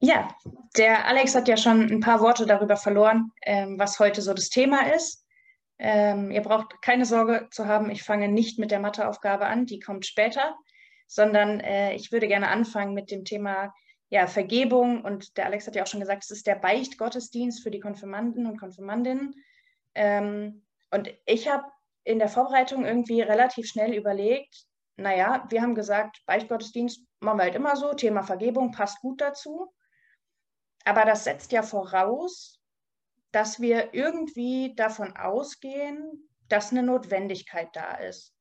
Ja, der Alex hat ja schon ein paar Worte darüber verloren, ähm, was heute so das Thema ist. Ähm, ihr braucht keine Sorge zu haben, ich fange nicht mit der Matheaufgabe an, die kommt später, sondern äh, ich würde gerne anfangen mit dem Thema ja, Vergebung. Und der Alex hat ja auch schon gesagt, es ist der Beichtgottesdienst für die Konfirmanden und Konfirmandinnen. Ähm, und ich habe in der Vorbereitung irgendwie relativ schnell überlegt, naja, wir haben gesagt, Beichtgottesdienst machen wir halt immer so, Thema Vergebung passt gut dazu. Aber das setzt ja voraus, dass wir irgendwie davon ausgehen, dass eine Notwendigkeit da ist.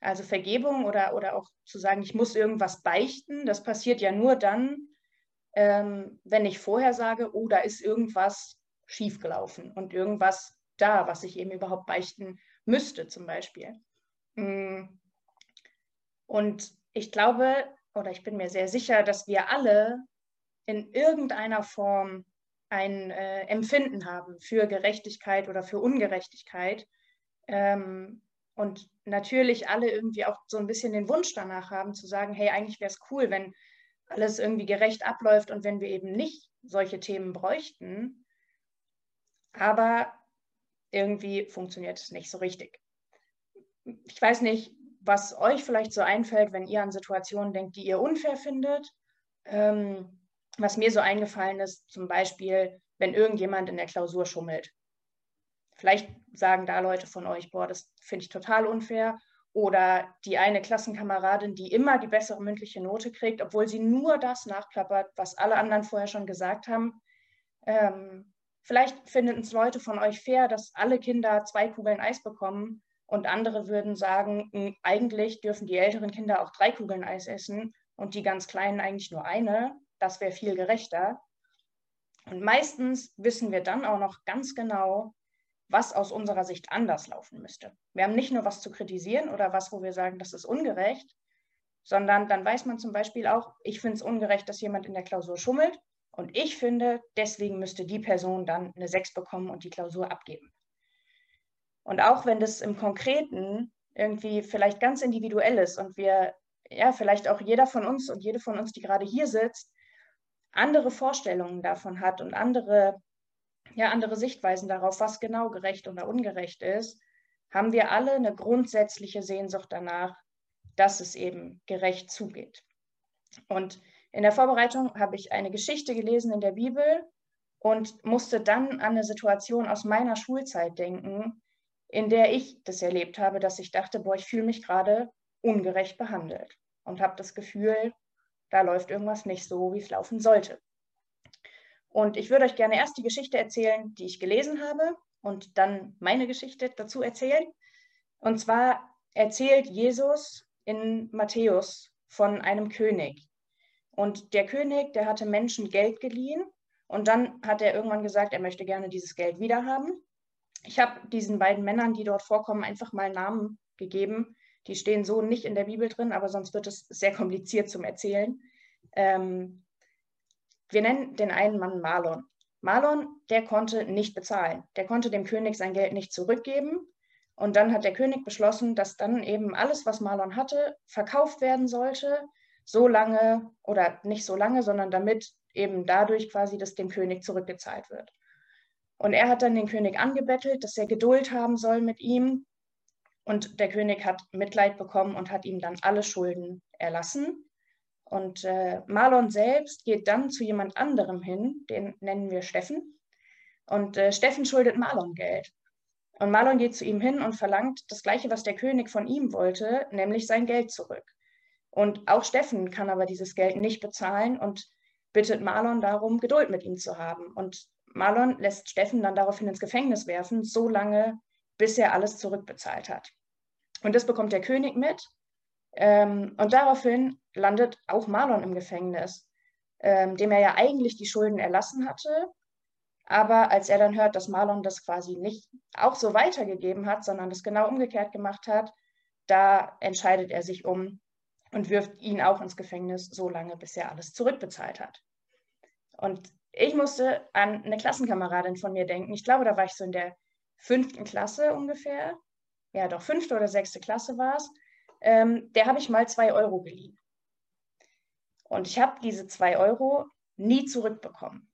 Also Vergebung oder, oder auch zu sagen, ich muss irgendwas beichten, das passiert ja nur dann, ähm, wenn ich vorher sage, oh, da ist irgendwas schiefgelaufen und irgendwas da, was ich eben überhaupt beichten müsste zum Beispiel. Mm. Und ich glaube, oder ich bin mir sehr sicher, dass wir alle in irgendeiner Form ein äh, Empfinden haben für Gerechtigkeit oder für Ungerechtigkeit. Ähm, und natürlich alle irgendwie auch so ein bisschen den Wunsch danach haben zu sagen, hey, eigentlich wäre es cool, wenn alles irgendwie gerecht abläuft und wenn wir eben nicht solche Themen bräuchten. Aber irgendwie funktioniert es nicht so richtig. Ich weiß nicht, was euch vielleicht so einfällt, wenn ihr an Situationen denkt, die ihr unfair findet. Ähm, was mir so eingefallen ist, zum Beispiel, wenn irgendjemand in der Klausur schummelt. Vielleicht sagen da Leute von euch, boah, das finde ich total unfair. Oder die eine Klassenkameradin, die immer die bessere mündliche Note kriegt, obwohl sie nur das nachklappert, was alle anderen vorher schon gesagt haben. Ähm, vielleicht finden es Leute von euch fair, dass alle Kinder zwei Kugeln Eis bekommen und andere würden sagen, hm, eigentlich dürfen die älteren Kinder auch drei Kugeln Eis essen und die ganz kleinen eigentlich nur eine. Das wäre viel gerechter. Und meistens wissen wir dann auch noch ganz genau, was aus unserer Sicht anders laufen müsste. Wir haben nicht nur was zu kritisieren oder was, wo wir sagen, das ist ungerecht, sondern dann weiß man zum Beispiel auch, ich finde es ungerecht, dass jemand in der Klausur schummelt und ich finde, deswegen müsste die Person dann eine 6 bekommen und die Klausur abgeben. Und auch wenn das im Konkreten irgendwie vielleicht ganz individuell ist und wir, ja, vielleicht auch jeder von uns und jede von uns, die gerade hier sitzt, andere Vorstellungen davon hat und andere, ja, andere Sichtweisen darauf, was genau gerecht oder ungerecht ist, haben wir alle eine grundsätzliche Sehnsucht danach, dass es eben gerecht zugeht. Und in der Vorbereitung habe ich eine Geschichte gelesen in der Bibel und musste dann an eine Situation aus meiner Schulzeit denken, in der ich das erlebt habe, dass ich dachte, boah, ich fühle mich gerade ungerecht behandelt und habe das Gefühl, da läuft irgendwas nicht so, wie es laufen sollte. Und ich würde euch gerne erst die Geschichte erzählen, die ich gelesen habe und dann meine Geschichte dazu erzählen. Und zwar erzählt Jesus in Matthäus von einem König. Und der König, der hatte Menschen Geld geliehen und dann hat er irgendwann gesagt, er möchte gerne dieses Geld wiederhaben. Ich habe diesen beiden Männern, die dort vorkommen, einfach mal Namen gegeben. Die stehen so nicht in der Bibel drin, aber sonst wird es sehr kompliziert zum Erzählen. Ähm, wir nennen den einen Mann Marlon. Marlon, der konnte nicht bezahlen. Der konnte dem König sein Geld nicht zurückgeben. Und dann hat der König beschlossen, dass dann eben alles, was Marlon hatte, verkauft werden sollte, so lange oder nicht so lange, sondern damit eben dadurch quasi das dem König zurückgezahlt wird. Und er hat dann den König angebettelt, dass er Geduld haben soll mit ihm. Und der König hat Mitleid bekommen und hat ihm dann alle Schulden erlassen. Und äh, Marlon selbst geht dann zu jemand anderem hin, den nennen wir Steffen. Und äh, Steffen schuldet Marlon Geld. Und Marlon geht zu ihm hin und verlangt das Gleiche, was der König von ihm wollte, nämlich sein Geld zurück. Und auch Steffen kann aber dieses Geld nicht bezahlen und bittet Marlon darum, Geduld mit ihm zu haben. Und Marlon lässt Steffen dann daraufhin ins Gefängnis werfen, so lange, bis er alles zurückbezahlt hat. Und das bekommt der König mit. Ähm, und daraufhin landet auch Marlon im Gefängnis, ähm, dem er ja eigentlich die Schulden erlassen hatte. Aber als er dann hört, dass Marlon das quasi nicht auch so weitergegeben hat, sondern das genau umgekehrt gemacht hat, da entscheidet er sich um und wirft ihn auch ins Gefängnis so lange, bis er alles zurückbezahlt hat. Und ich musste an eine Klassenkameradin von mir denken. Ich glaube, da war ich so in der fünften Klasse ungefähr. Ja, doch fünfte oder sechste Klasse war es. Ähm, der habe ich mal zwei Euro geliehen. Und ich habe diese zwei Euro nie zurückbekommen.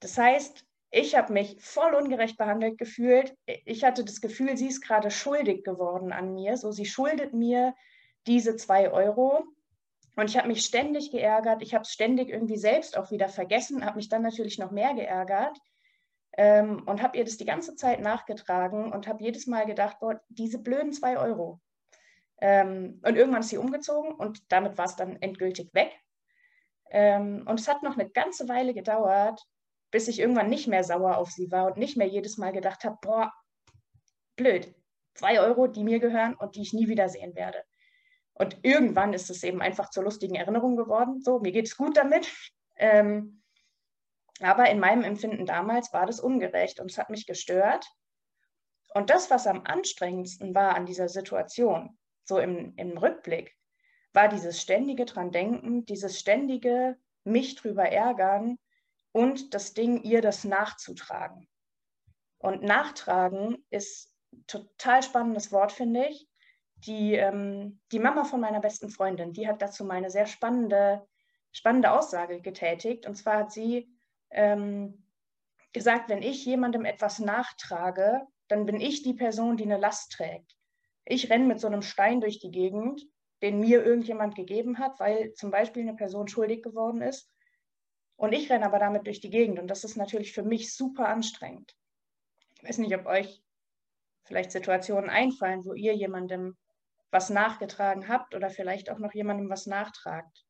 Das heißt, ich habe mich voll ungerecht behandelt gefühlt. Ich hatte das Gefühl, sie ist gerade schuldig geworden an mir. So, sie schuldet mir diese zwei Euro. Und ich habe mich ständig geärgert. Ich habe es ständig irgendwie selbst auch wieder vergessen, habe mich dann natürlich noch mehr geärgert ähm, und habe ihr das die ganze Zeit nachgetragen und habe jedes Mal gedacht, boah, diese blöden zwei Euro. Ähm, und irgendwann ist sie umgezogen und damit war es dann endgültig weg. Ähm, und es hat noch eine ganze Weile gedauert, bis ich irgendwann nicht mehr sauer auf sie war und nicht mehr jedes Mal gedacht habe, boah, blöd, zwei Euro, die mir gehören und die ich nie wiedersehen werde. Und irgendwann ist es eben einfach zur lustigen Erinnerung geworden. So, mir geht es gut damit. Ähm, aber in meinem Empfinden damals war das ungerecht und es hat mich gestört. Und das, was am anstrengendsten war an dieser Situation, so im, im Rückblick, war dieses ständige dran denken, dieses ständige mich drüber ärgern und das Ding, ihr das nachzutragen. Und nachtragen ist total spannendes Wort, finde ich. Die, ähm, die Mama von meiner besten Freundin, die hat dazu mal eine sehr spannende, spannende Aussage getätigt. Und zwar hat sie ähm, gesagt, wenn ich jemandem etwas nachtrage, dann bin ich die Person, die eine Last trägt. Ich renne mit so einem Stein durch die Gegend, den mir irgendjemand gegeben hat, weil zum Beispiel eine Person schuldig geworden ist. Und ich renne aber damit durch die Gegend. Und das ist natürlich für mich super anstrengend. Ich weiß nicht, ob euch vielleicht Situationen einfallen, wo ihr jemandem was nachgetragen habt oder vielleicht auch noch jemandem was nachtragt.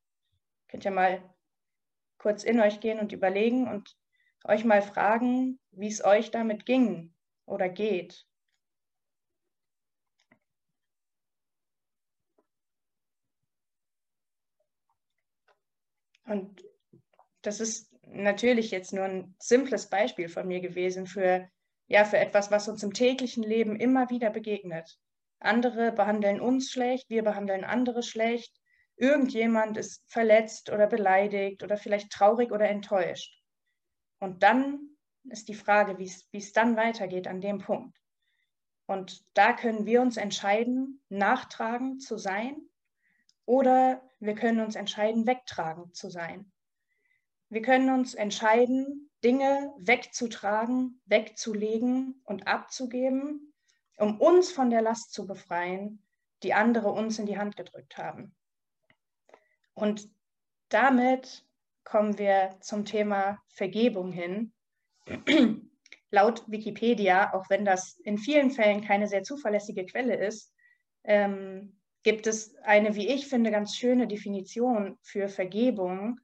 Könnt ihr mal kurz in euch gehen und überlegen und euch mal fragen, wie es euch damit ging oder geht. Und das ist natürlich jetzt nur ein simples Beispiel von mir gewesen für, ja, für etwas, was uns im täglichen Leben immer wieder begegnet. Andere behandeln uns schlecht, wir behandeln andere schlecht. Irgendjemand ist verletzt oder beleidigt oder vielleicht traurig oder enttäuscht. Und dann ist die Frage, wie es dann weitergeht an dem Punkt. Und da können wir uns entscheiden, nachtragend zu sein oder wir können uns entscheiden, wegtragend zu sein. Wir können uns entscheiden, Dinge wegzutragen, wegzulegen und abzugeben, um uns von der Last zu befreien, die andere uns in die Hand gedrückt haben. Und damit kommen wir zum Thema Vergebung hin. Laut Wikipedia, auch wenn das in vielen Fällen keine sehr zuverlässige Quelle ist, ähm, gibt es eine, wie ich finde, ganz schöne Definition für Vergebung,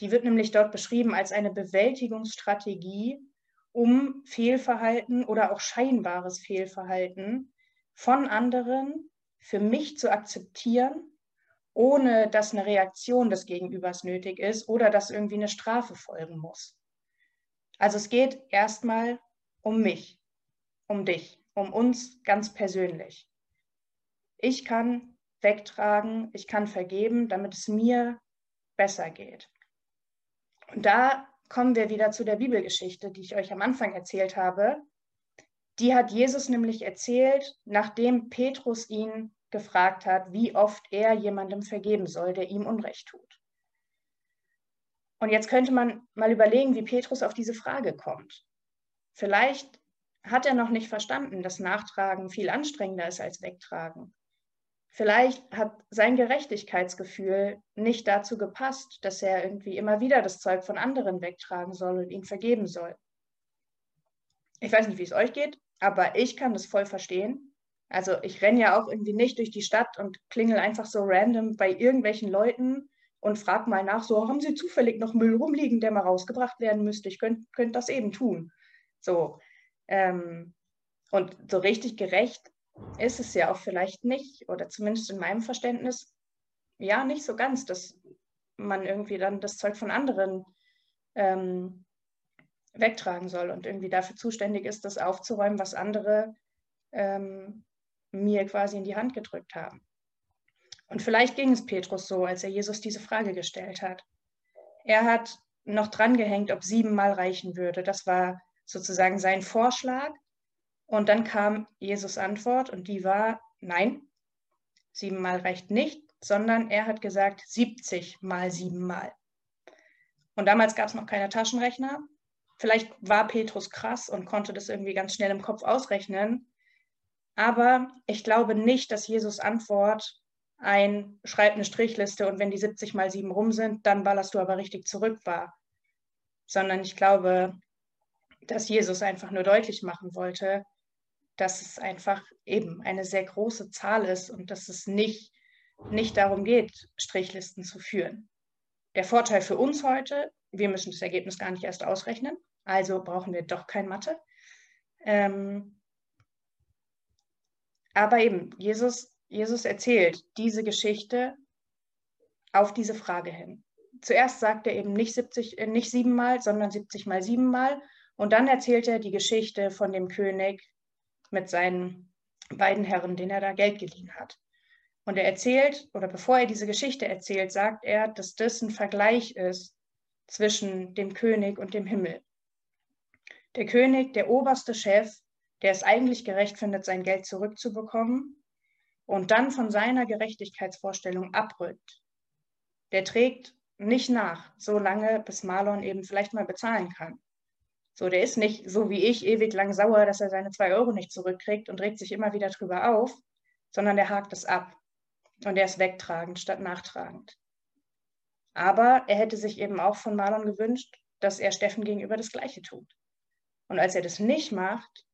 die wird nämlich dort beschrieben als eine Bewältigungsstrategie, um Fehlverhalten oder auch scheinbares Fehlverhalten von anderen für mich zu akzeptieren, ohne dass eine Reaktion des Gegenübers nötig ist oder dass irgendwie eine Strafe folgen muss. Also es geht erstmal um mich, um dich, um uns ganz persönlich. Ich kann wegtragen, ich kann vergeben, damit es mir besser geht. Und da kommen wir wieder zu der Bibelgeschichte, die ich euch am Anfang erzählt habe. Die hat Jesus nämlich erzählt, nachdem Petrus ihn gefragt hat, wie oft er jemandem vergeben soll, der ihm Unrecht tut. Und jetzt könnte man mal überlegen, wie Petrus auf diese Frage kommt. Vielleicht hat er noch nicht verstanden, dass Nachtragen viel anstrengender ist als Wegtragen. Vielleicht hat sein Gerechtigkeitsgefühl nicht dazu gepasst, dass er irgendwie immer wieder das Zeug von anderen wegtragen soll und ihm vergeben soll. Ich weiß nicht, wie es euch geht, aber ich kann das voll verstehen. Also ich renne ja auch irgendwie nicht durch die Stadt und klingel einfach so random bei irgendwelchen Leuten und frage mal nach, so haben Sie zufällig noch Müll rumliegen, der mal rausgebracht werden müsste? Ich könnte könnt das eben tun. So. Ähm, und so richtig gerecht ist es ja auch vielleicht nicht, oder zumindest in meinem Verständnis, ja, nicht so ganz, dass man irgendwie dann das Zeug von anderen ähm, wegtragen soll und irgendwie dafür zuständig ist, das aufzuräumen, was andere ähm, mir quasi in die Hand gedrückt haben. Und vielleicht ging es Petrus so, als er Jesus diese Frage gestellt hat. Er hat noch drangehängt, ob siebenmal reichen würde. Das war sozusagen sein Vorschlag. Und dann kam Jesus Antwort und die war, nein, siebenmal reicht nicht, sondern er hat gesagt 70 mal siebenmal. Und damals gab es noch keine Taschenrechner. Vielleicht war Petrus krass und konnte das irgendwie ganz schnell im Kopf ausrechnen. Aber ich glaube nicht, dass Jesus Antwort ein schreib eine Strichliste und wenn die 70 mal 7 rum sind, dann ballerst du aber richtig zurück war. Sondern ich glaube, dass Jesus einfach nur deutlich machen wollte, dass es einfach eben eine sehr große Zahl ist und dass es nicht, nicht darum geht, Strichlisten zu führen. Der Vorteil für uns heute, wir müssen das Ergebnis gar nicht erst ausrechnen, also brauchen wir doch kein Mathe. Ähm, aber eben, Jesus, Jesus erzählt diese Geschichte auf diese Frage hin. Zuerst sagt er eben nicht, 70, äh, nicht siebenmal, sondern 70 mal siebenmal. Und dann erzählt er die Geschichte von dem König mit seinen beiden Herren, denen er da Geld geliehen hat. Und er erzählt, oder bevor er diese Geschichte erzählt, sagt er, dass das ein Vergleich ist zwischen dem König und dem Himmel. Der König, der oberste Chef, der es eigentlich gerecht findet, sein Geld zurückzubekommen und dann von seiner Gerechtigkeitsvorstellung abrückt, der trägt nicht nach, so lange, bis Marlon eben vielleicht mal bezahlen kann. So, der ist nicht so wie ich ewig lang sauer, dass er seine zwei Euro nicht zurückkriegt und regt sich immer wieder drüber auf, sondern der hakt es ab. Und er ist wegtragend statt nachtragend. Aber er hätte sich eben auch von Marlon gewünscht, dass er Steffen gegenüber das Gleiche tut. Und als er das nicht macht,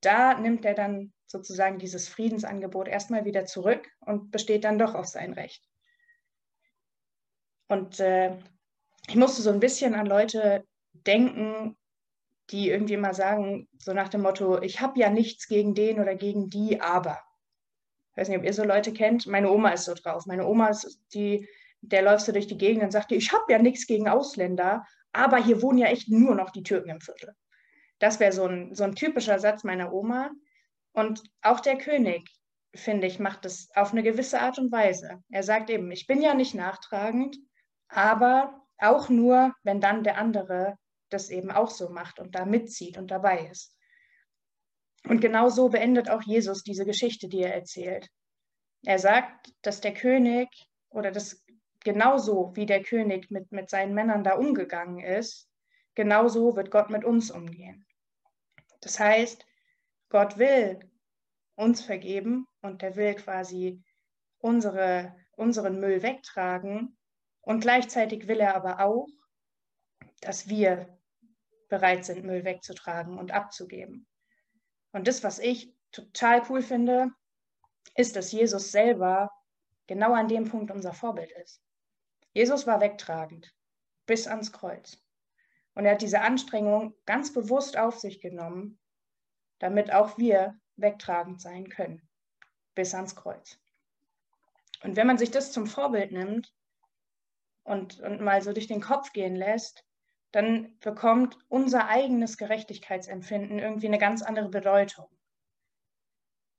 da nimmt er dann sozusagen dieses Friedensangebot erstmal wieder zurück und besteht dann doch auf sein Recht. Und äh, ich musste so ein bisschen an Leute denken, die irgendwie mal sagen, so nach dem Motto, ich habe ja nichts gegen den oder gegen die, aber. Ich weiß nicht, ob ihr so Leute kennt. Meine Oma ist so drauf. Meine Oma ist die, der läufst du durch die Gegend und sagt, ich habe ja nichts gegen Ausländer, aber hier wohnen ja echt nur noch die Türken im Viertel. Das wäre so ein, so ein typischer Satz meiner Oma. Und auch der König, finde ich, macht es auf eine gewisse Art und Weise. Er sagt eben, ich bin ja nicht nachtragend, aber auch nur, wenn dann der andere das eben auch so macht und da mitzieht und dabei ist. Und genau so beendet auch Jesus diese Geschichte, die er erzählt. Er sagt, dass der König oder das genauso wie der König mit, mit seinen Männern da umgegangen ist, genauso wird Gott mit uns umgehen. Das heißt, Gott will uns vergeben und er will quasi unsere, unseren Müll wegtragen und gleichzeitig will er aber auch, dass wir bereit sind, Müll wegzutragen und abzugeben. Und das, was ich total cool finde, ist, dass Jesus selber genau an dem Punkt unser Vorbild ist. Jesus war wegtragend bis ans Kreuz. Und er hat diese Anstrengung ganz bewusst auf sich genommen, damit auch wir wegtragend sein können bis ans Kreuz. Und wenn man sich das zum Vorbild nimmt und, und mal so durch den Kopf gehen lässt, dann bekommt unser eigenes Gerechtigkeitsempfinden irgendwie eine ganz andere Bedeutung.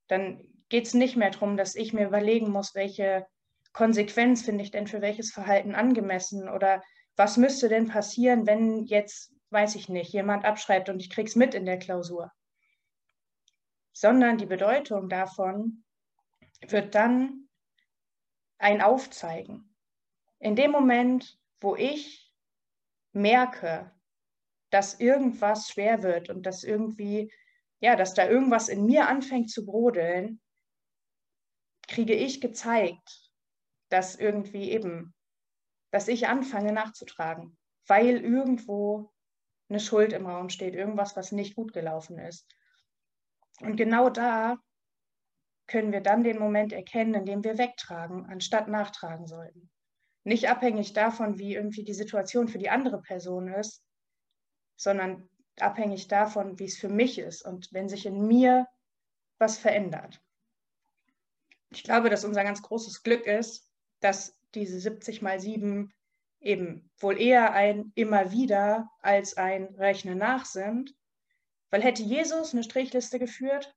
Dann geht es nicht mehr darum, dass ich mir überlegen muss, welche Konsequenz finde ich denn für welches Verhalten angemessen oder was müsste denn passieren, wenn jetzt, weiß ich nicht, jemand abschreibt und ich krieg's mit in der Klausur. Sondern die Bedeutung davon wird dann ein Aufzeigen. In dem Moment, wo ich merke, dass irgendwas schwer wird und dass irgendwie, ja, dass da irgendwas in mir anfängt zu brodeln, kriege ich gezeigt, dass irgendwie eben, dass ich anfange nachzutragen, weil irgendwo eine Schuld im Raum steht, irgendwas, was nicht gut gelaufen ist. Und genau da können wir dann den Moment erkennen, in dem wir wegtragen, anstatt nachtragen sollten nicht abhängig davon, wie irgendwie die Situation für die andere Person ist, sondern abhängig davon, wie es für mich ist und wenn sich in mir was verändert. Ich glaube, dass unser ganz großes Glück ist, dass diese 70 mal 7 eben wohl eher ein immer wieder als ein Rechnen nach sind, weil hätte Jesus eine Strichliste geführt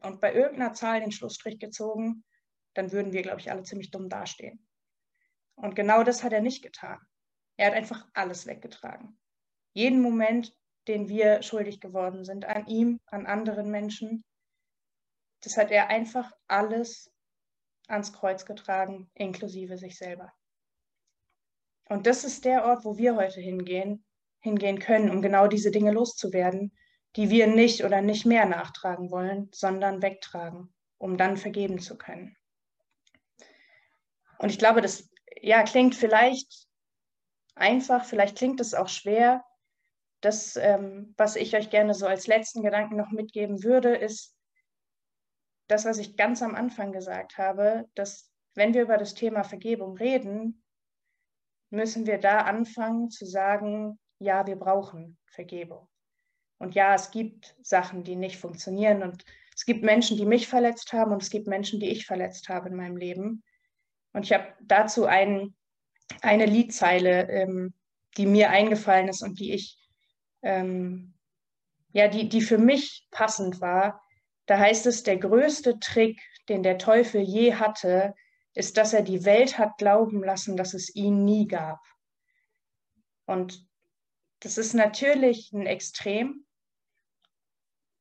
und bei irgendeiner Zahl den Schlussstrich gezogen, dann würden wir, glaube ich, alle ziemlich dumm dastehen. Und genau das hat er nicht getan. Er hat einfach alles weggetragen. Jeden Moment, den wir schuldig geworden sind, an ihm, an anderen Menschen, das hat er einfach alles ans Kreuz getragen, inklusive sich selber. Und das ist der Ort, wo wir heute hingehen, hingehen können, um genau diese Dinge loszuwerden, die wir nicht oder nicht mehr nachtragen wollen, sondern wegtragen, um dann vergeben zu können. Und ich glaube, das ja, klingt vielleicht einfach, vielleicht klingt es auch schwer. Das, ähm, was ich euch gerne so als letzten Gedanken noch mitgeben würde, ist das, was ich ganz am Anfang gesagt habe, dass wenn wir über das Thema Vergebung reden, müssen wir da anfangen zu sagen, ja, wir brauchen Vergebung. Und ja, es gibt Sachen, die nicht funktionieren und es gibt Menschen, die mich verletzt haben und es gibt Menschen, die ich verletzt habe in meinem Leben. Und ich habe dazu ein, eine Liedzeile, ähm, die mir eingefallen ist und die ich, ähm, ja, die, die für mich passend war. Da heißt es, der größte Trick, den der Teufel je hatte, ist, dass er die Welt hat glauben lassen, dass es ihn nie gab. Und das ist natürlich ein Extrem,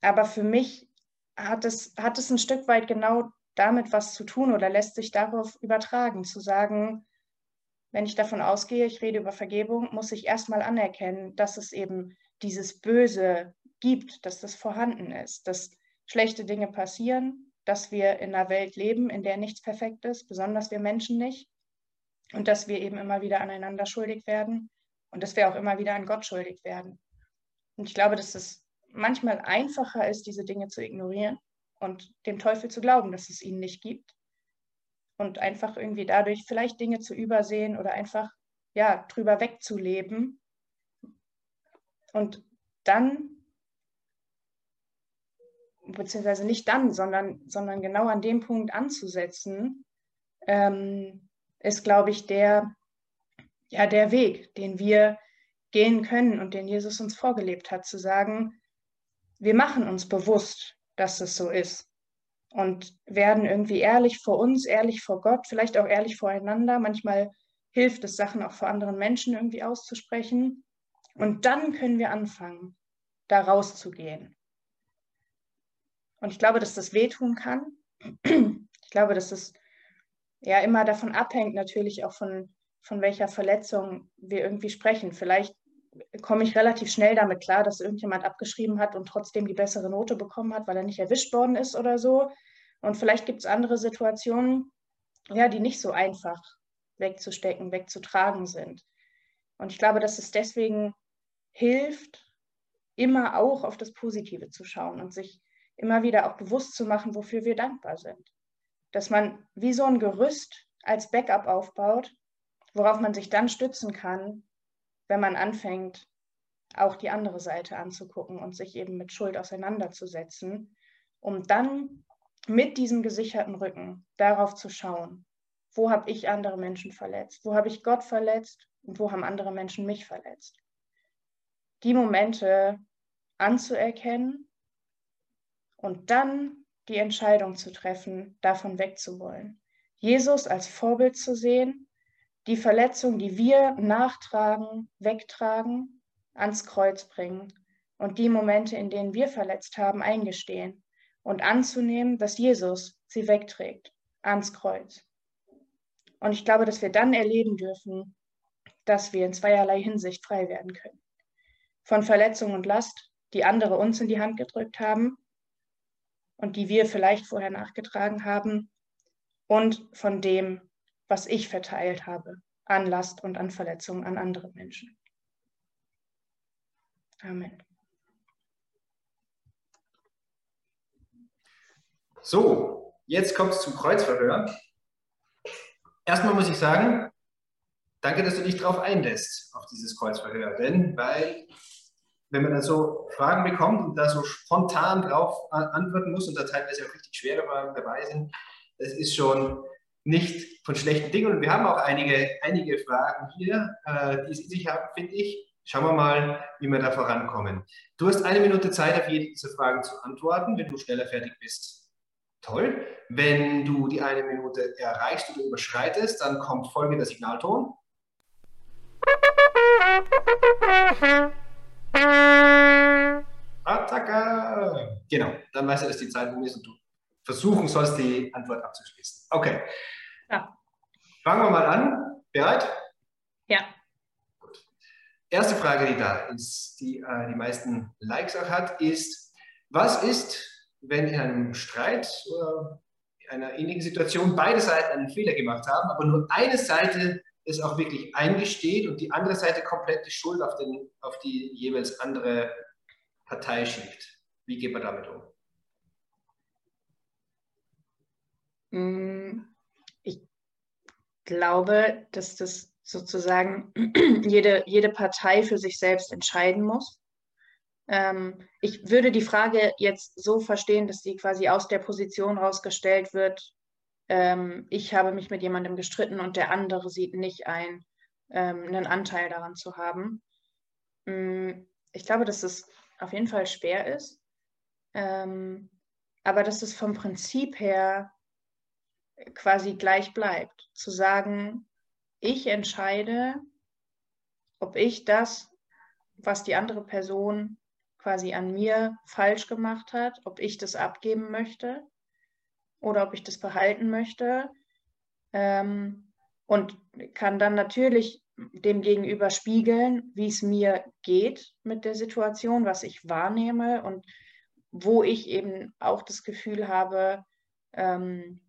aber für mich hat es, hat es ein Stück weit genau damit was zu tun oder lässt sich darauf übertragen, zu sagen, wenn ich davon ausgehe, ich rede über Vergebung, muss ich erstmal anerkennen, dass es eben dieses Böse gibt, dass das vorhanden ist, dass schlechte Dinge passieren, dass wir in einer Welt leben, in der nichts perfekt ist, besonders wir Menschen nicht, und dass wir eben immer wieder aneinander schuldig werden und dass wir auch immer wieder an Gott schuldig werden. Und ich glaube, dass es manchmal einfacher ist, diese Dinge zu ignorieren und dem Teufel zu glauben, dass es ihn nicht gibt. Und einfach irgendwie dadurch vielleicht Dinge zu übersehen oder einfach ja drüber wegzuleben. Und dann beziehungsweise nicht dann, sondern, sondern genau an dem Punkt anzusetzen, ähm, ist, glaube ich, der, ja, der Weg, den wir gehen können und den Jesus uns vorgelebt hat, zu sagen, wir machen uns bewusst, dass es so ist und werden irgendwie ehrlich vor uns, ehrlich vor Gott, vielleicht auch ehrlich voreinander. Manchmal hilft es, Sachen auch vor anderen Menschen irgendwie auszusprechen. Und dann können wir anfangen, da rauszugehen. Und ich glaube, dass das wehtun kann. Ich glaube, dass es ja immer davon abhängt, natürlich auch von, von welcher Verletzung wir irgendwie sprechen. Vielleicht komme ich relativ schnell damit klar, dass irgendjemand abgeschrieben hat und trotzdem die bessere Note bekommen hat, weil er nicht erwischt worden ist oder so. Und vielleicht gibt es andere Situationen, ja, die nicht so einfach wegzustecken, wegzutragen sind. Und ich glaube, dass es deswegen hilft, immer auch auf das Positive zu schauen und sich immer wieder auch bewusst zu machen, wofür wir dankbar sind. Dass man wie so ein Gerüst als Backup aufbaut, worauf man sich dann stützen kann, wenn man anfängt, auch die andere Seite anzugucken und sich eben mit Schuld auseinanderzusetzen, um dann mit diesem gesicherten Rücken darauf zu schauen, wo habe ich andere Menschen verletzt, wo habe ich Gott verletzt und wo haben andere Menschen mich verletzt. Die Momente anzuerkennen und dann die Entscheidung zu treffen, davon wegzuwollen. Jesus als Vorbild zu sehen die Verletzung, die wir nachtragen, wegtragen, ans Kreuz bringen und die Momente, in denen wir verletzt haben, eingestehen und anzunehmen, dass Jesus sie wegträgt ans Kreuz. Und ich glaube, dass wir dann erleben dürfen, dass wir in zweierlei Hinsicht frei werden können. Von Verletzung und Last, die andere uns in die Hand gedrückt haben und die wir vielleicht vorher nachgetragen haben, und von dem, was ich verteilt habe an Last und an Verletzungen an andere Menschen. Amen. So, jetzt kommt es zum Kreuzverhör. Erstmal muss ich sagen, danke, dass du dich darauf einlässt, auf dieses Kreuzverhör. Denn, weil, wenn man dann so Fragen bekommt und da so spontan drauf antworten muss und da teilweise auch richtig schwere Fragen dabei sind, das ist schon nicht von schlechten Dingen. Und wir haben auch einige, einige Fragen hier, äh, die es in sich haben, finde ich. Schauen wir mal, wie wir da vorankommen. Du hast eine Minute Zeit, auf jede dieser Fragen zu antworten. Wenn du schneller fertig bist, toll. Wenn du die eine Minute erreichst oder überschreitest, dann kommt folgender Signalton. Attacke! Genau, dann weißt du, dass die Zeit um ist und du versuchen sollst, die Antwort abzuschließen. Okay. Ja. Fangen wir mal an. Bereit? Ja. erste Frage, die da ist, die äh, die meisten Likes auch hat, ist, was ist, wenn in einem Streit oder einer ähnlichen Situation beide Seiten einen Fehler gemacht haben, aber nur eine Seite es auch wirklich eingesteht und die andere Seite komplett die Schuld auf, den, auf die jeweils andere Partei schiebt. Wie geht man damit um? Mm, ich glaube, dass das sozusagen jede, jede Partei für sich selbst entscheiden muss. Ähm, ich würde die Frage jetzt so verstehen, dass sie quasi aus der Position rausgestellt wird, ähm, ich habe mich mit jemandem gestritten und der andere sieht nicht ein, ähm, einen Anteil daran zu haben. Ähm, ich glaube, dass es auf jeden Fall schwer ist, ähm, aber dass es vom Prinzip her quasi gleich bleibt. Zu sagen, ich entscheide, ob ich das, was die andere Person quasi an mir falsch gemacht hat, ob ich das abgeben möchte oder ob ich das behalten möchte. Ähm, und kann dann natürlich dem Gegenüber spiegeln, wie es mir geht mit der Situation, was ich wahrnehme und wo ich eben auch das Gefühl habe, ähm,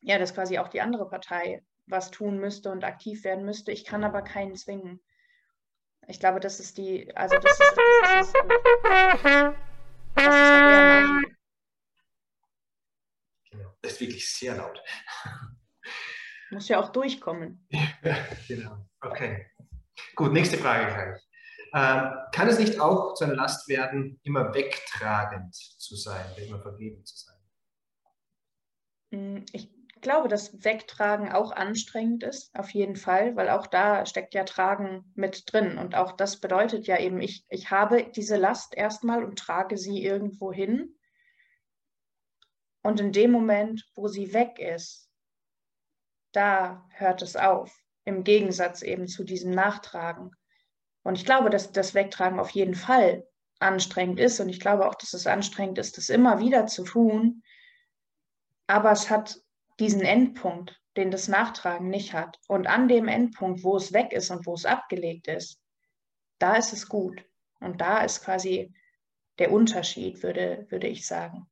ja, dass quasi auch die andere Partei was tun müsste und aktiv werden müsste. Ich kann aber keinen zwingen. Ich glaube, das ist die, also das ist, das ist, das ist, das ist das ist wirklich sehr laut. Muss ja auch durchkommen. genau. Okay. Gut, nächste Frage gleich. Ähm, kann es nicht auch zu einer Last werden, immer wegtragend zu sein, immer vergeben zu sein? Hm, ich glaube, dass Wegtragen auch anstrengend ist, auf jeden Fall, weil auch da steckt ja Tragen mit drin. Und auch das bedeutet ja eben, ich, ich habe diese Last erstmal und trage sie irgendwo hin. Und in dem Moment, wo sie weg ist, da hört es auf. Im Gegensatz eben zu diesem Nachtragen. Und ich glaube, dass das Wegtragen auf jeden Fall anstrengend ist. Und ich glaube auch, dass es anstrengend ist, das immer wieder zu tun. Aber es hat diesen Endpunkt, den das Nachtragen nicht hat. Und an dem Endpunkt, wo es weg ist und wo es abgelegt ist, da ist es gut. Und da ist quasi der Unterschied, würde, würde ich sagen.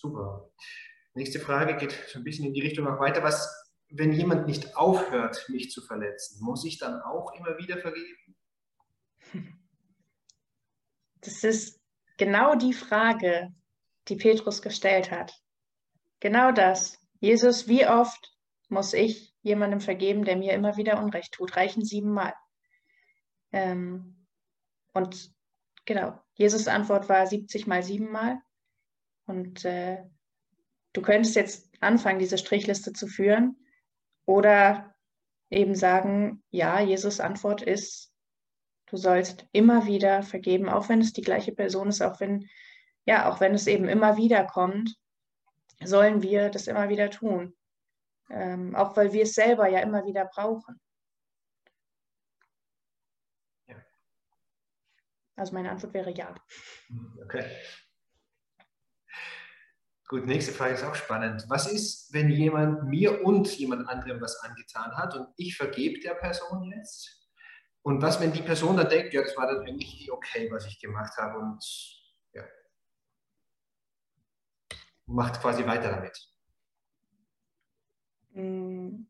Super. Nächste Frage geht so ein bisschen in die Richtung noch weiter. Was, wenn jemand nicht aufhört, mich zu verletzen, muss ich dann auch immer wieder vergeben? Das ist genau die Frage, die Petrus gestellt hat. Genau das. Jesus, wie oft muss ich jemandem vergeben, der mir immer wieder Unrecht tut? Reichen siebenmal. Ähm, und genau, Jesus Antwort war 70 mal siebenmal. Und äh, du könntest jetzt anfangen, diese Strichliste zu führen oder eben sagen, ja, Jesus Antwort ist, du sollst immer wieder vergeben, auch wenn es die gleiche Person ist, auch wenn, ja, auch wenn es eben immer wieder kommt, sollen wir das immer wieder tun. Ähm, auch weil wir es selber ja immer wieder brauchen. Ja. Also meine Antwort wäre ja. Okay. Gut, nächste Frage ist auch spannend. Was ist, wenn jemand mir und jemand anderem was angetan hat und ich vergebe der Person jetzt? Und was, wenn die Person dann denkt, ja, das war dann eigentlich eh okay, was ich gemacht habe und ja, macht quasi weiter damit? Mm,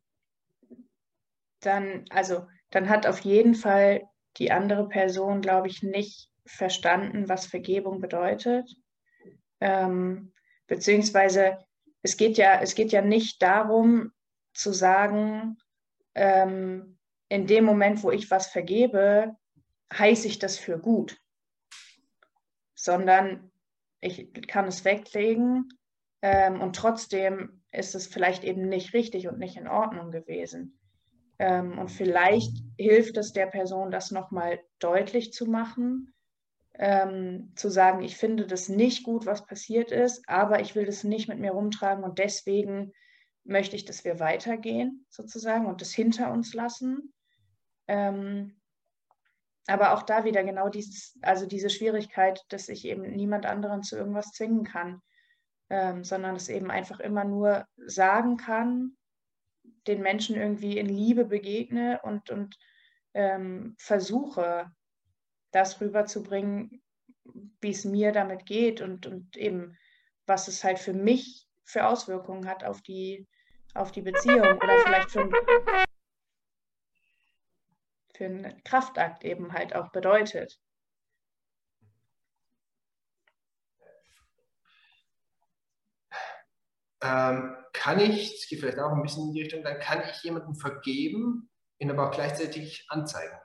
dann, also, dann hat auf jeden Fall die andere Person, glaube ich, nicht verstanden, was Vergebung bedeutet. Ähm, Beziehungsweise es geht ja, es geht ja nicht darum zu sagen, ähm, in dem Moment, wo ich was vergebe, heiße ich das für gut, sondern ich kann es weglegen ähm, und trotzdem ist es vielleicht eben nicht richtig und nicht in Ordnung gewesen. Ähm, und vielleicht hilft es der Person, das nochmal deutlich zu machen ähm, zu sagen, ich finde das nicht gut, was passiert ist, aber ich will das nicht mit mir rumtragen und deswegen möchte ich, dass wir weitergehen sozusagen und das hinter uns lassen. Ähm, aber auch da wieder genau dieses, also diese Schwierigkeit, dass ich eben niemand anderen zu irgendwas zwingen kann, ähm, sondern es eben einfach immer nur sagen kann, den Menschen irgendwie in Liebe begegne und, und ähm, versuche, das rüberzubringen, wie es mir damit geht und, und eben, was es halt für mich für Auswirkungen hat auf die, auf die Beziehung oder vielleicht für, für einen Kraftakt eben halt auch bedeutet. Ähm, kann ich, das geht vielleicht auch ein bisschen in die Richtung, dann kann ich jemandem vergeben, ihn aber auch gleichzeitig anzeigen.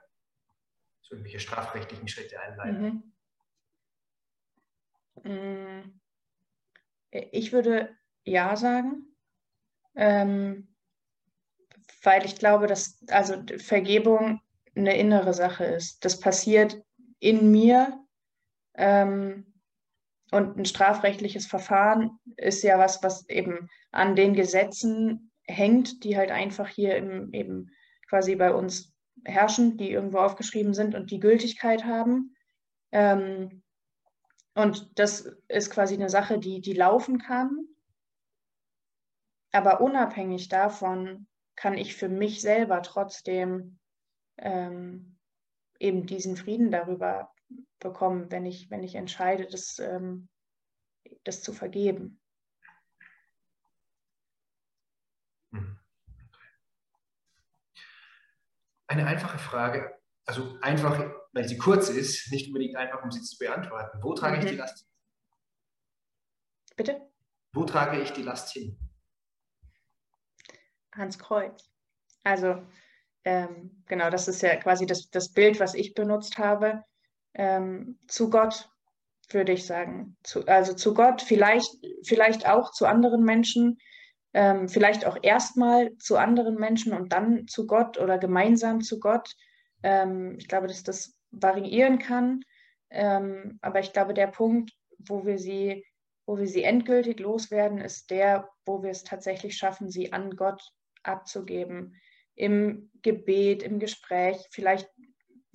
So irgendwelche strafrechtlichen Schritte einleiten. Mhm. Mm. Ich würde ja sagen, ähm, weil ich glaube, dass also Vergebung eine innere Sache ist. Das passiert in mir. Ähm, und ein strafrechtliches Verfahren ist ja was, was eben an den Gesetzen hängt, die halt einfach hier im, eben quasi bei uns herrschen, die irgendwo aufgeschrieben sind und die Gültigkeit haben. Ähm, und das ist quasi eine Sache, die, die laufen kann. Aber unabhängig davon kann ich für mich selber trotzdem ähm, eben diesen Frieden darüber bekommen, wenn ich, wenn ich entscheide, das, ähm, das zu vergeben. Mhm. Eine einfache Frage, also einfach, weil sie kurz ist, nicht unbedingt einfach, um sie zu beantworten. Wo trage mhm. ich die Last hin? Bitte? Wo trage ich die Last hin? Ans Kreuz. Also ähm, genau, das ist ja quasi das, das Bild, was ich benutzt habe. Ähm, zu Gott würde ich sagen. Zu, also zu Gott, vielleicht, vielleicht auch zu anderen Menschen, ähm, vielleicht auch erstmal zu anderen Menschen und dann zu Gott oder gemeinsam zu Gott. Ähm, ich glaube, dass das variieren kann. Ähm, aber ich glaube, der Punkt, wo wir sie, wo wir sie endgültig loswerden, ist der, wo wir es tatsächlich schaffen, sie an Gott abzugeben im Gebet, im Gespräch, vielleicht,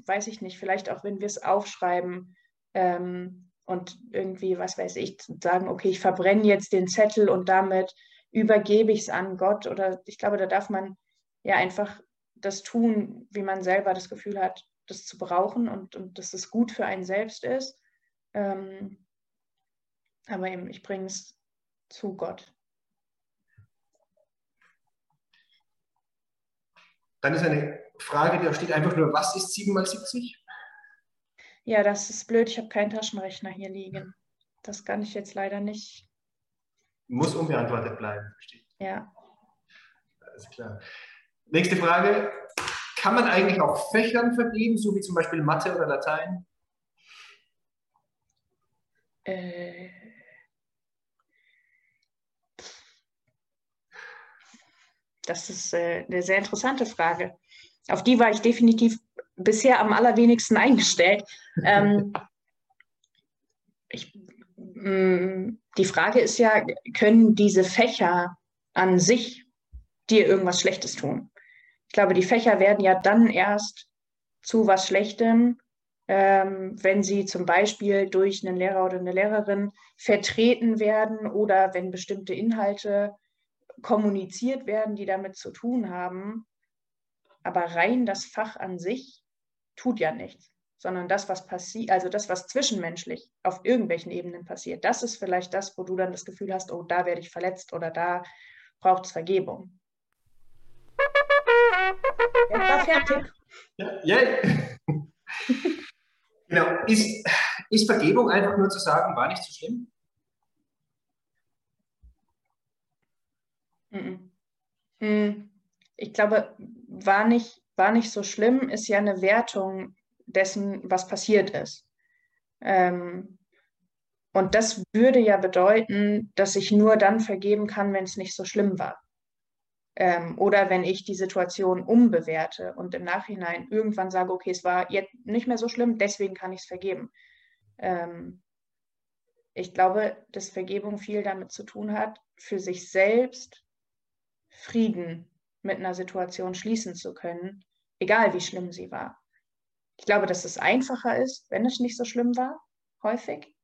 weiß ich nicht, vielleicht auch, wenn wir es aufschreiben ähm, und irgendwie, was weiß ich, sagen, okay, ich verbrenne jetzt den Zettel und damit übergebe ich es an Gott. Oder ich glaube, da darf man ja einfach das tun, wie man selber das Gefühl hat, das zu brauchen und, und dass es gut für einen selbst ist. Ähm, aber eben, ich bringe es zu Gott. Dann ist eine Frage, die da steht einfach nur, was ist 7 mal 70? Ja, das ist blöd. Ich habe keinen Taschenrechner hier liegen. Das kann ich jetzt leider nicht. Muss unbeantwortet bleiben. Steht. Ja. Alles klar. Nächste Frage. Kann man eigentlich auch Fächern vergeben, so wie zum Beispiel Mathe oder Latein? Äh, Das ist äh, eine sehr interessante Frage. Auf die war ich definitiv bisher am allerwenigsten eingestellt. Ähm, ich, die Frage ist ja, können diese Fächer an sich dir irgendwas Schlechtes tun? Ich glaube, die Fächer werden ja dann erst zu was Schlechtem, ähm, wenn sie zum Beispiel durch einen Lehrer oder eine Lehrerin vertreten werden oder wenn bestimmte Inhalte kommuniziert werden, die damit zu tun haben. Aber rein das Fach an sich tut ja nichts, sondern das, was passiert, also das, was zwischenmenschlich auf irgendwelchen Ebenen passiert, das ist vielleicht das, wo du dann das Gefühl hast, oh, da werde ich verletzt oder da braucht es Vergebung. Jetzt war fertig. Ja, yeah. genau. Ist, ist Vergebung einfach nur zu sagen, war nicht so schlimm? Hm, ich glaube, war nicht, war nicht so schlimm, ist ja eine Wertung dessen, was passiert ist. Ähm, und das würde ja bedeuten, dass ich nur dann vergeben kann, wenn es nicht so schlimm war. Ähm, oder wenn ich die Situation umbewerte und im Nachhinein irgendwann sage, okay, es war jetzt nicht mehr so schlimm, deswegen kann ich es vergeben. Ähm, ich glaube, dass Vergebung viel damit zu tun hat, für sich selbst Frieden mit einer Situation schließen zu können, egal wie schlimm sie war. Ich glaube, dass es einfacher ist, wenn es nicht so schlimm war, häufig.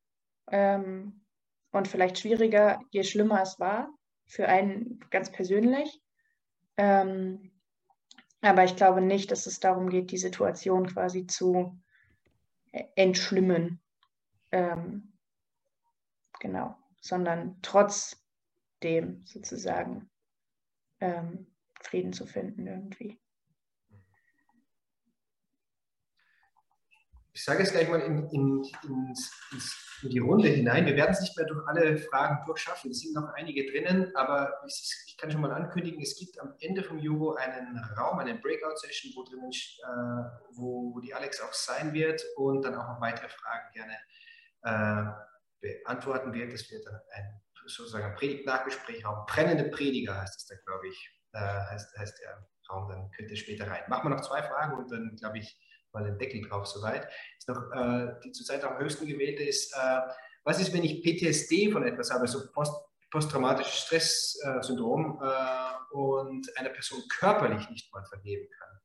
Ähm, und vielleicht schwieriger, je schlimmer es war, für einen ganz persönlich. Ähm, aber ich glaube nicht, dass es darum geht, die Situation quasi zu äh, entschlimmen. Ähm, genau, sondern trotzdem sozusagen ähm, Frieden zu finden irgendwie. Ich sage es gleich mal in, in, in, die Runde hinein. Wir werden es nicht mehr durch alle Fragen durchschaffen. Es sind noch einige drinnen, aber ich kann schon mal ankündigen, es gibt am Ende vom Jugo einen Raum, eine Breakout-Session, wo, äh, wo die Alex auch sein wird und dann auch noch weitere Fragen gerne äh, beantworten wird. Das wird dann ein sozusagen ein Predigt-Nachgespräch haben. Brennende Prediger heißt es da, glaube ich, äh, heißt, heißt der Raum. Dann könnt ihr später rein. Machen wir noch zwei Fragen und dann, glaube ich, mal den Deckel drauf soweit. Ist noch äh, die zurzeit am höchsten gewählte ist, äh, was ist, wenn ich PTSD von etwas habe, so Post, posttraumatisches Stresssyndrom äh, und einer Person körperlich nicht mal vergeben kann?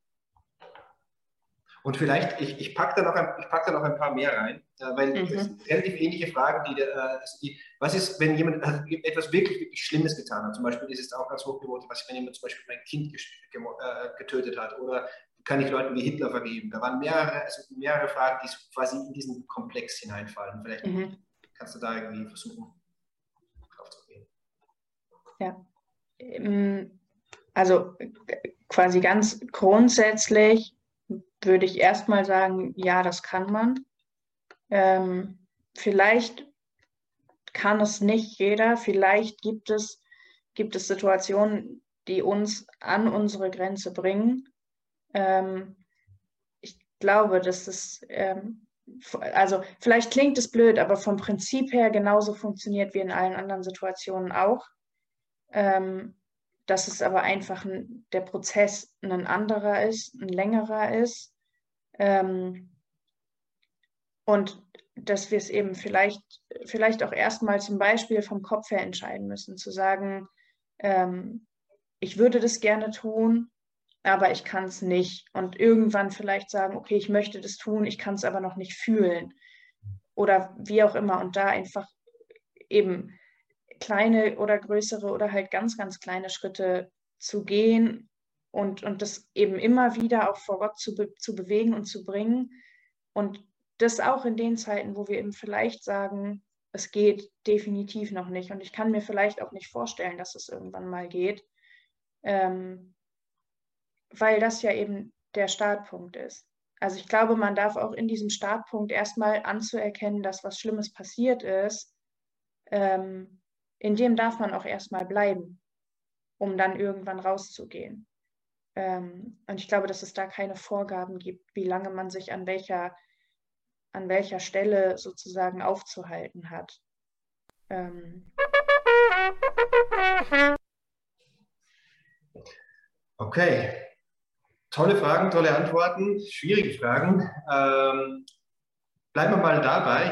Und vielleicht, ich, ich packe da, noch ein, pack da noch ein paar mehr rein, äh, weil mhm. das sind relativ ähnliche Fragen, die, äh, also die, was ist, wenn jemand äh, etwas wirklich, wirklich Schlimmes getan hat? Zum Beispiel ist es auch ganz hochgewohnt, was ist, wenn jemand zum Beispiel mein Kind äh, getötet hat oder kann ich Leuten wie Hitler vergeben? Da waren mehrere, also mehrere Fragen, die quasi in diesen Komplex hineinfallen. Vielleicht mhm. kannst du da irgendwie versuchen, drauf zu gehen. Ja. Ähm, also quasi ganz grundsätzlich würde ich erstmal sagen, ja, das kann man. Ähm, vielleicht kann es nicht jeder, vielleicht gibt es, gibt es Situationen, die uns an unsere Grenze bringen. Ähm, ich glaube, dass es, ähm, also vielleicht klingt es blöd, aber vom Prinzip her genauso funktioniert wie in allen anderen Situationen auch. Ähm, dass es aber einfach ein, der Prozess ein anderer ist, ein längerer ist. Ähm, und dass wir es eben vielleicht, vielleicht auch erstmal zum Beispiel vom Kopf her entscheiden müssen, zu sagen, ähm, ich würde das gerne tun, aber ich kann es nicht. Und irgendwann vielleicht sagen, okay, ich möchte das tun, ich kann es aber noch nicht fühlen. Oder wie auch immer. Und da einfach eben kleine oder größere oder halt ganz, ganz kleine Schritte zu gehen und, und das eben immer wieder auch vor Gott zu, be zu bewegen und zu bringen. Und das auch in den Zeiten, wo wir eben vielleicht sagen, es geht definitiv noch nicht. Und ich kann mir vielleicht auch nicht vorstellen, dass es irgendwann mal geht. Ähm, weil das ja eben der Startpunkt ist. Also ich glaube, man darf auch in diesem Startpunkt erstmal anzuerkennen, dass was Schlimmes passiert ist, ähm, in dem darf man auch erstmal bleiben, um dann irgendwann rauszugehen. Ähm, und ich glaube, dass es da keine Vorgaben gibt, wie lange man sich an welcher, an welcher Stelle sozusagen aufzuhalten hat. Ähm. Okay, Tolle Fragen, tolle Antworten, schwierige Fragen. Ähm, bleiben wir mal dabei.